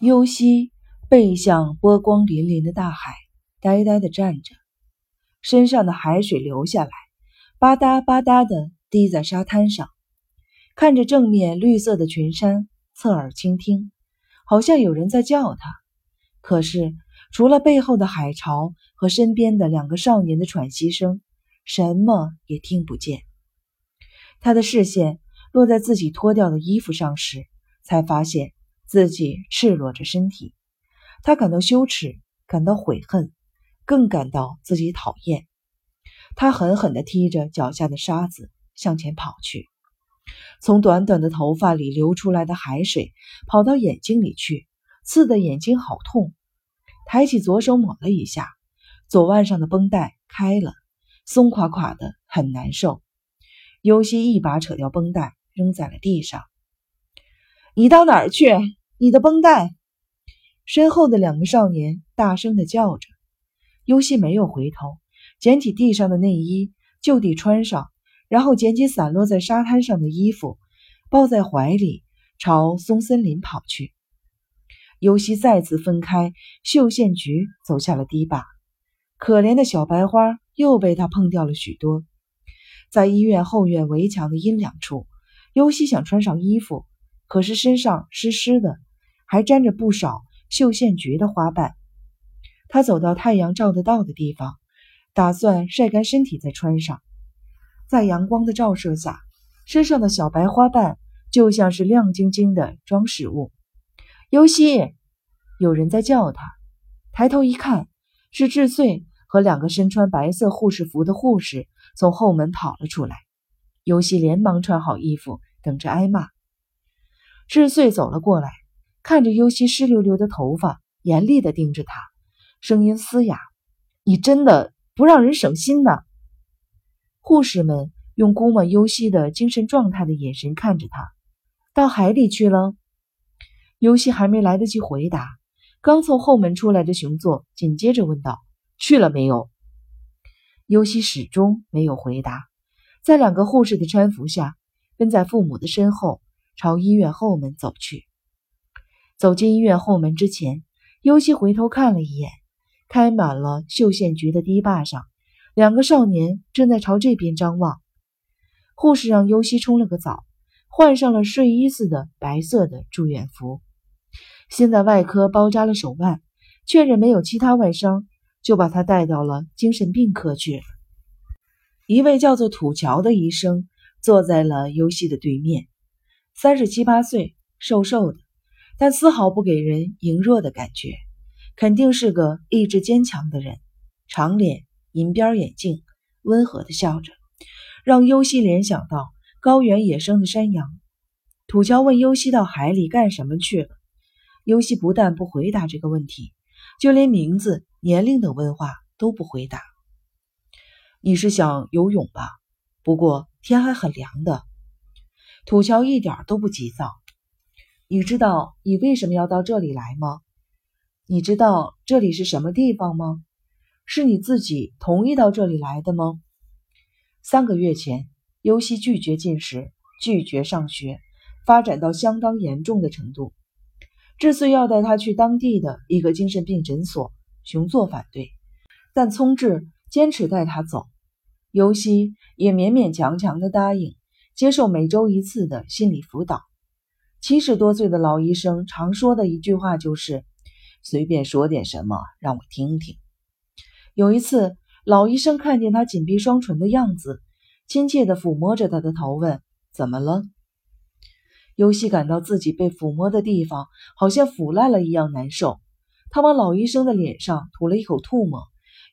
尤西背向波光粼粼的大海，呆呆地站着，身上的海水流下来，吧嗒吧嗒地滴在沙滩上。看着正面绿色的群山，侧耳倾听，好像有人在叫他。可是除了背后的海潮和身边的两个少年的喘息声，什么也听不见。他的视线落在自己脱掉的衣服上时，才发现。自己赤裸着身体，他感到羞耻，感到悔恨，更感到自己讨厌。他狠狠地踢着脚下的沙子，向前跑去。从短短的头发里流出来的海水跑到眼睛里去，刺得眼睛好痛。抬起左手抹了一下，左腕上的绷带开了，松垮垮的，很难受。尤西一把扯掉绷带，扔在了地上。你到哪儿去？你的绷带！身后的两个少年大声的叫着。尤西没有回头，捡起地上的内衣就地穿上，然后捡起散落在沙滩上的衣服，抱在怀里，朝松森林跑去。尤西再次分开绣线菊，走下了堤坝。可怜的小白花又被他碰掉了许多。在医院后院围墙的阴凉处，尤西想穿上衣服，可是身上湿湿的。还沾着不少绣线菊的花瓣。他走到太阳照得到的地方，打算晒干身体再穿上。在阳光的照射下，身上的小白花瓣就像是亮晶晶的装饰物。尤西，有人在叫他。抬头一看，是智穗和两个身穿白色护士服的护士从后门跑了出来。尤西连忙穿好衣服，等着挨骂。智穗走了过来。看着尤西湿溜溜的头发，严厉地盯着他，声音嘶哑：“你真的不让人省心呢？”护士们用估摸尤西的精神状态的眼神看着他。到海里去了。尤西还没来得及回答，刚从后门出来的熊座紧接着问道：“去了没有？”尤西始终没有回答，在两个护士的搀扶下，跟在父母的身后，朝医院后门走去。走进医院后门之前，尤西回头看了一眼，开满了绣线菊的堤坝上，两个少年正在朝这边张望。护士让尤西冲了个澡，换上了睡衣似的白色的住院服，先在外科包扎了手腕，确认没有其他外伤，就把他带到了精神病科去。一位叫做土桥的医生坐在了尤西的对面，三十七八岁，瘦瘦的。但丝毫不给人羸弱的感觉，肯定是个意志坚强的人。长脸、银边眼镜，温和的笑着，让尤西联想到高原野生的山羊。土桥问尤西到海里干什么去了，尤西不但不回答这个问题，就连名字、年龄等问话都不回答。你是想游泳吧？不过天还很凉的。土桥一点都不急躁。你知道你为什么要到这里来吗？你知道这里是什么地方吗？是你自己同意到这里来的吗？三个月前，尤西拒绝进食，拒绝上学，发展到相当严重的程度。志穗要带他去当地的一个精神病诊所，熊作反对，但聪智坚持带他走。尤西也勉勉强强的答应接受每周一次的心理辅导。七十多岁的老医生常说的一句话就是：“随便说点什么，让我听听。”有一次，老医生看见他紧闭双唇的样子，亲切地抚摸着他的头，问：“怎么了？”尤西感到自己被抚摸的地方好像腐烂了一样难受。他往老医生的脸上吐了一口唾沫，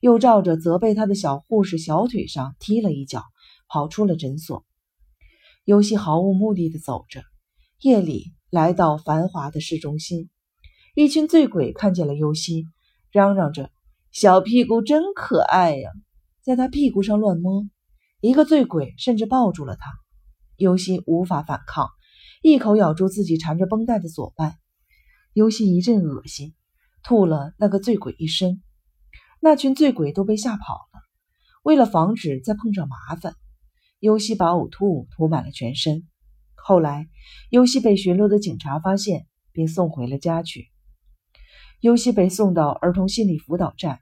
又照着责备他的小护士小腿上踢了一脚，跑出了诊所。尤西毫无目的地走着。夜里来到繁华的市中心，一群醉鬼看见了尤西，嚷嚷着：“小屁股真可爱呀！”在他屁股上乱摸。一个醉鬼甚至抱住了他。尤西无法反抗，一口咬住自己缠着绷带的左腕。尤西一阵恶心，吐了那个醉鬼一身。那群醉鬼都被吓跑了。为了防止再碰上麻烦，尤西把呕吐物涂满了全身。后来，优西被巡逻的警察发现，并送回了家去。尤西被送到儿童心理辅导站，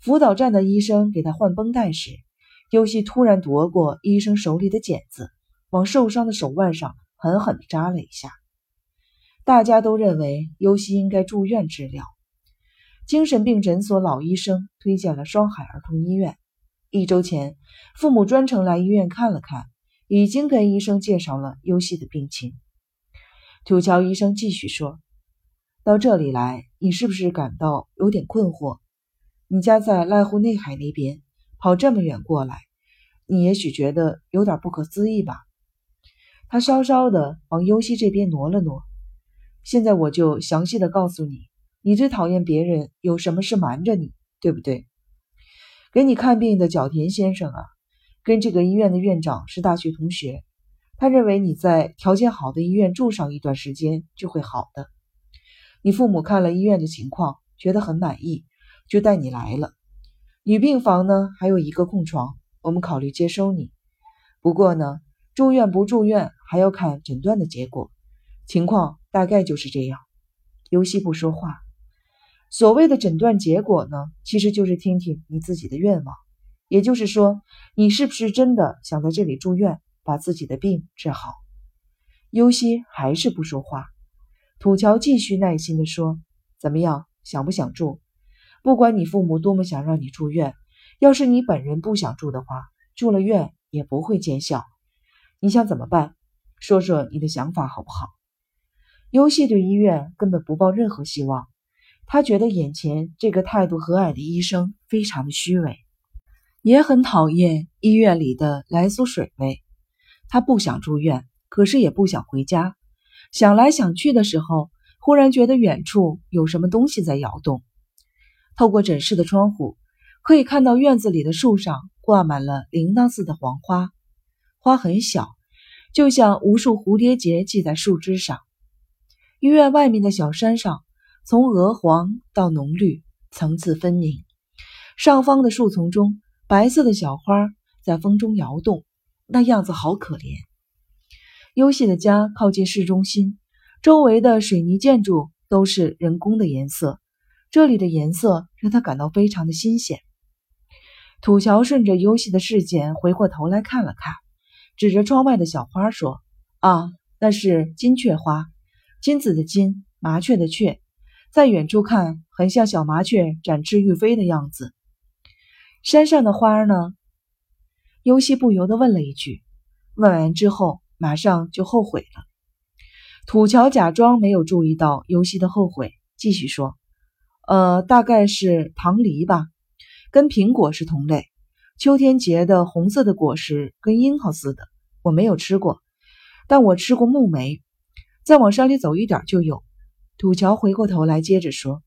辅导站的医生给他换绷带时，尤西突然夺过医生手里的剪子，往受伤的手腕上狠狠地扎了一下。大家都认为尤西应该住院治疗。精神病诊所老医生推荐了双海儿童医院。一周前，父母专程来医院看了看，已经跟医生介绍了优西的病情。土桥医生继续说：“到这里来，你是不是感到有点困惑？你家在濑户内海那边，跑这么远过来，你也许觉得有点不可思议吧？”他稍稍的往优西这边挪了挪。现在我就详细的告诉你，你最讨厌别人有什么事瞒着你，对不对？给你看病的角田先生啊，跟这个医院的院长是大学同学。他认为你在条件好的医院住上一段时间就会好的。你父母看了医院的情况，觉得很满意，就带你来了。女病房呢还有一个空床，我们考虑接收你。不过呢，住院不住院还要看诊断的结果，情况大概就是这样。尤西不说话。所谓的诊断结果呢，其实就是听听你自己的愿望，也就是说，你是不是真的想在这里住院？把自己的病治好。尤西还是不说话。土桥继续耐心地说：“怎么样，想不想住？不管你父母多么想让你住院，要是你本人不想住的话，住了院也不会见效。你想怎么办？说说你的想法好不好？”尤西对医院根本不抱任何希望，他觉得眼前这个态度和蔼的医生非常的虚伪，也很讨厌医院里的来苏水味。他不想住院，可是也不想回家。想来想去的时候，忽然觉得远处有什么东西在摇动。透过诊室的窗户，可以看到院子里的树上挂满了铃铛似的黄花，花很小，就像无数蝴蝶结系在树枝上。医院外面的小山上，从鹅黄到浓绿，层次分明。上方的树丛中，白色的小花在风中摇动。那样子好可怜。优西的家靠近市中心，周围的水泥建筑都是人工的颜色，这里的颜色让他感到非常的新鲜。土桥顺着优西的视线回过头来看了看，指着窗外的小花说：“啊，那是金雀花，金子的金，麻雀的雀，在远处看很像小麻雀展翅欲飞的样子。山上的花呢？”尤西不由得问了一句，问完之后马上就后悔了。土桥假装没有注意到尤西的后悔，继续说：“呃，大概是棠梨吧，跟苹果是同类。秋天结的红色的果实跟樱桃似的，我没有吃过，但我吃过木梅。再往山里走一点就有。”土桥回过头来接着说：“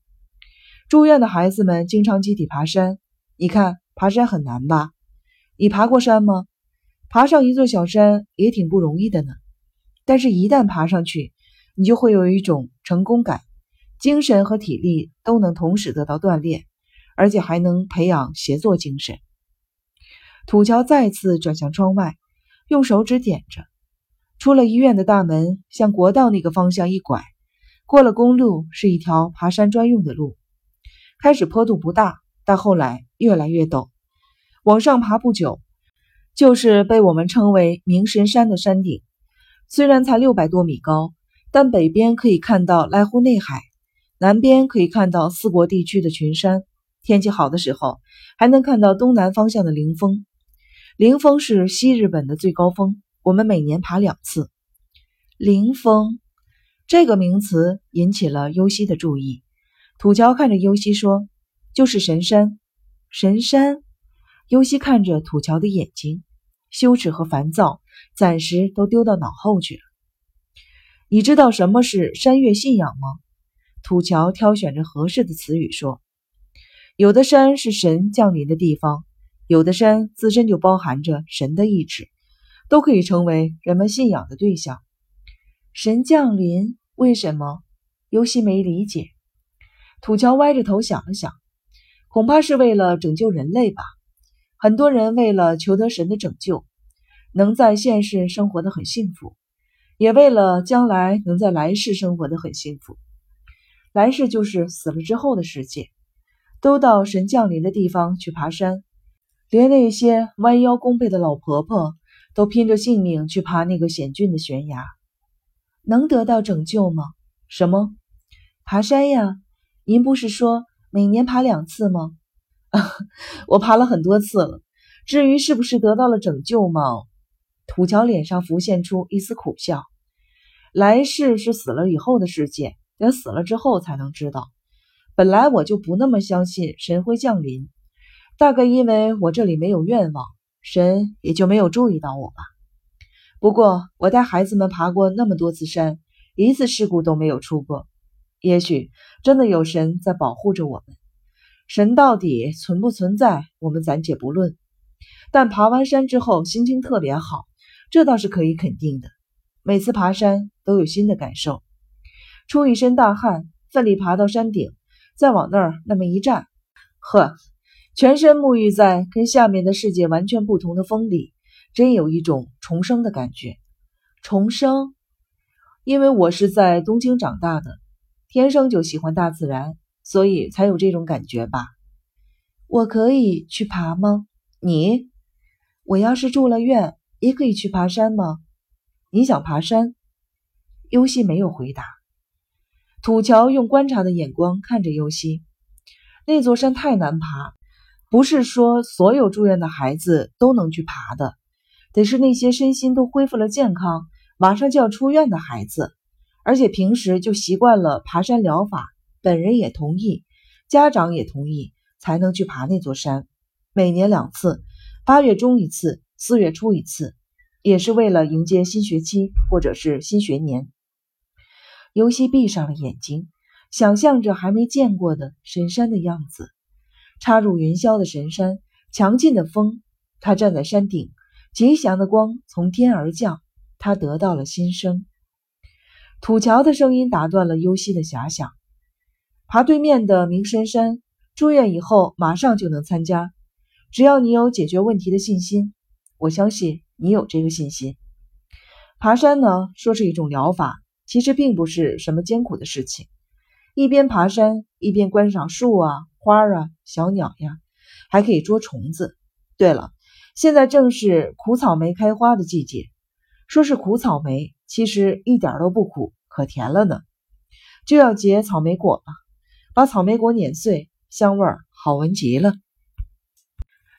住院的孩子们经常集体爬山，你看爬山很难吧？”你爬过山吗？爬上一座小山也挺不容易的呢。但是，一旦爬上去，你就会有一种成功感，精神和体力都能同时得到锻炼，而且还能培养协作精神。土桥再次转向窗外，用手指点着。出了医院的大门，向国道那个方向一拐，过了公路，是一条爬山专用的路。开始坡度不大，但后来越来越陡。往上爬不久，就是被我们称为明神山的山顶。虽然才六百多米高，但北边可以看到濑户内海，南边可以看到四国地区的群山。天气好的时候，还能看到东南方向的灵峰。灵峰是西日本的最高峰，我们每年爬两次。灵峰这个名词引起了优希的注意。土桥看着优希说：“就是神山，神山。”尤西看着土桥的眼睛，羞耻和烦躁暂时都丢到脑后去了。你知道什么是山岳信仰吗？土桥挑选着合适的词语说：“有的山是神降临的地方，有的山自身就包含着神的意志，都可以成为人们信仰的对象。”神降临？为什么？尤西没理解。土桥歪着头想了想，恐怕是为了拯救人类吧。很多人为了求得神的拯救，能在现世生活的很幸福，也为了将来能在来世生活的很幸福。来世就是死了之后的世界，都到神降临的地方去爬山，连那些弯腰弓背的老婆婆都拼着性命去爬那个险峻的悬崖，能得到拯救吗？什么？爬山呀？您不是说每年爬两次吗？我爬了很多次了。至于是不是得到了拯救吗？土桥脸上浮现出一丝苦笑。来世是死了以后的世界，得死了之后才能知道。本来我就不那么相信神会降临，大概因为我这里没有愿望，神也就没有注意到我吧。不过我带孩子们爬过那么多次山，一次事故都没有出过。也许真的有神在保护着我们。神到底存不存在，我们暂且不论。但爬完山之后，心情特别好，这倒是可以肯定的。每次爬山都有新的感受，出一身大汗，奋力爬到山顶，再往那儿那么一站，呵，全身沐浴在跟下面的世界完全不同的风里，真有一种重生的感觉。重生，因为我是在东京长大的，天生就喜欢大自然，所以才有这种感觉吧。我可以去爬吗？你，我要是住了院，也可以去爬山吗？你想爬山？尤西没有回答。土桥用观察的眼光看着尤西。那座山太难爬，不是说所有住院的孩子都能去爬的，得是那些身心都恢复了健康，马上就要出院的孩子，而且平时就习惯了爬山疗法，本人也同意，家长也同意，才能去爬那座山。每年两次，八月中一次，四月初一次。也是为了迎接新学期或者是新学年。尤西闭上了眼睛，想象着还没见过的神山的样子。插入云霄的神山，强劲的风，他站在山顶，吉祥的光从天而降，他得到了新生。土桥的声音打断了尤西的遐想。爬对面的明神山，住院以后马上就能参加，只要你有解决问题的信心，我相信。你有这个信心？爬山呢，说是一种疗法，其实并不是什么艰苦的事情。一边爬山，一边观赏树啊、花啊、小鸟呀，还可以捉虫子。对了，现在正是苦草莓开花的季节。说是苦草莓，其实一点都不苦，可甜了呢。就要结草莓果了，把草莓果碾碎，香味儿好闻极了。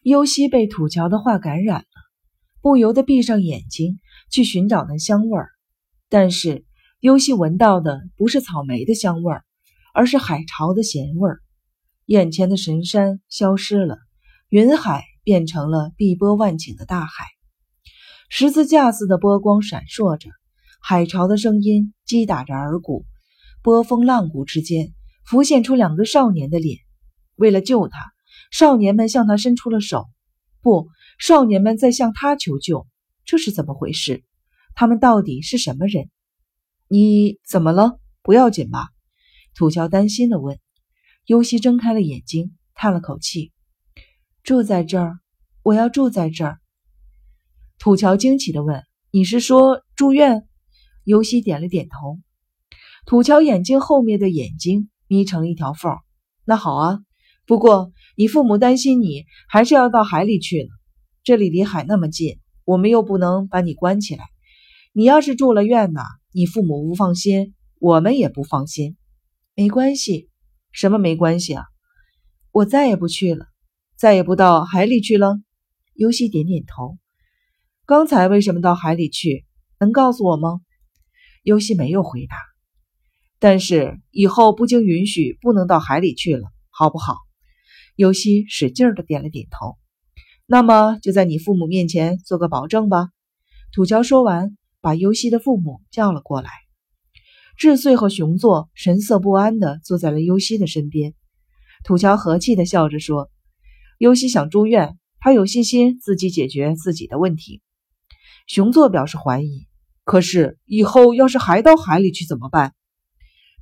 尤西被土桥的话感染了。不由得闭上眼睛去寻找那香味儿，但是尤西闻到的不是草莓的香味儿，而是海潮的咸味儿。眼前的神山消失了，云海变成了碧波万顷的大海，十字架似的波光闪烁着，海潮的声音击打着耳骨，波峰浪谷之间浮现出两个少年的脸。为了救他，少年们向他伸出了手。不。少年们在向他求救，这是怎么回事？他们到底是什么人？你怎么了？不要紧吧？土桥担心地问。尤西睁开了眼睛，叹了口气：“住在这儿，我要住在这儿。”土桥惊奇地问：“你是说住院？”尤西点了点头。土桥眼睛后面的眼睛眯成一条缝。那好啊，不过你父母担心你，还是要到海里去呢。这里离海那么近，我们又不能把你关起来。你要是住了院呢，你父母不放心，我们也不放心。没关系，什么没关系啊？我再也不去了，再也不到海里去了。尤西点点头。刚才为什么到海里去？能告诉我吗？尤西没有回答。但是以后不经允许，不能到海里去了，好不好？尤西使劲的点了点头。那么就在你父母面前做个保证吧。土桥说完，把尤西的父母叫了过来。智穗和熊座神色不安地坐在了尤西的身边。土桥和气地笑着说：“尤西想住院，他有信心自己解决自己的问题。”熊座表示怀疑：“可是以后要是还到海里去怎么办？”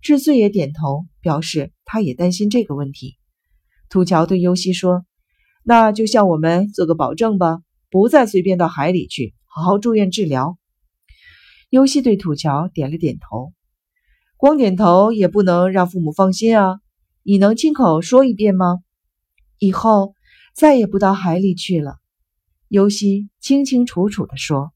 智穗也点头，表示他也担心这个问题。土桥对优西说。那就向我们做个保证吧，不再随便到海里去，好好住院治疗。优西对土桥点了点头。光点头也不能让父母放心啊。你能亲口说一遍吗？以后再也不到海里去了。优西清清楚楚地说。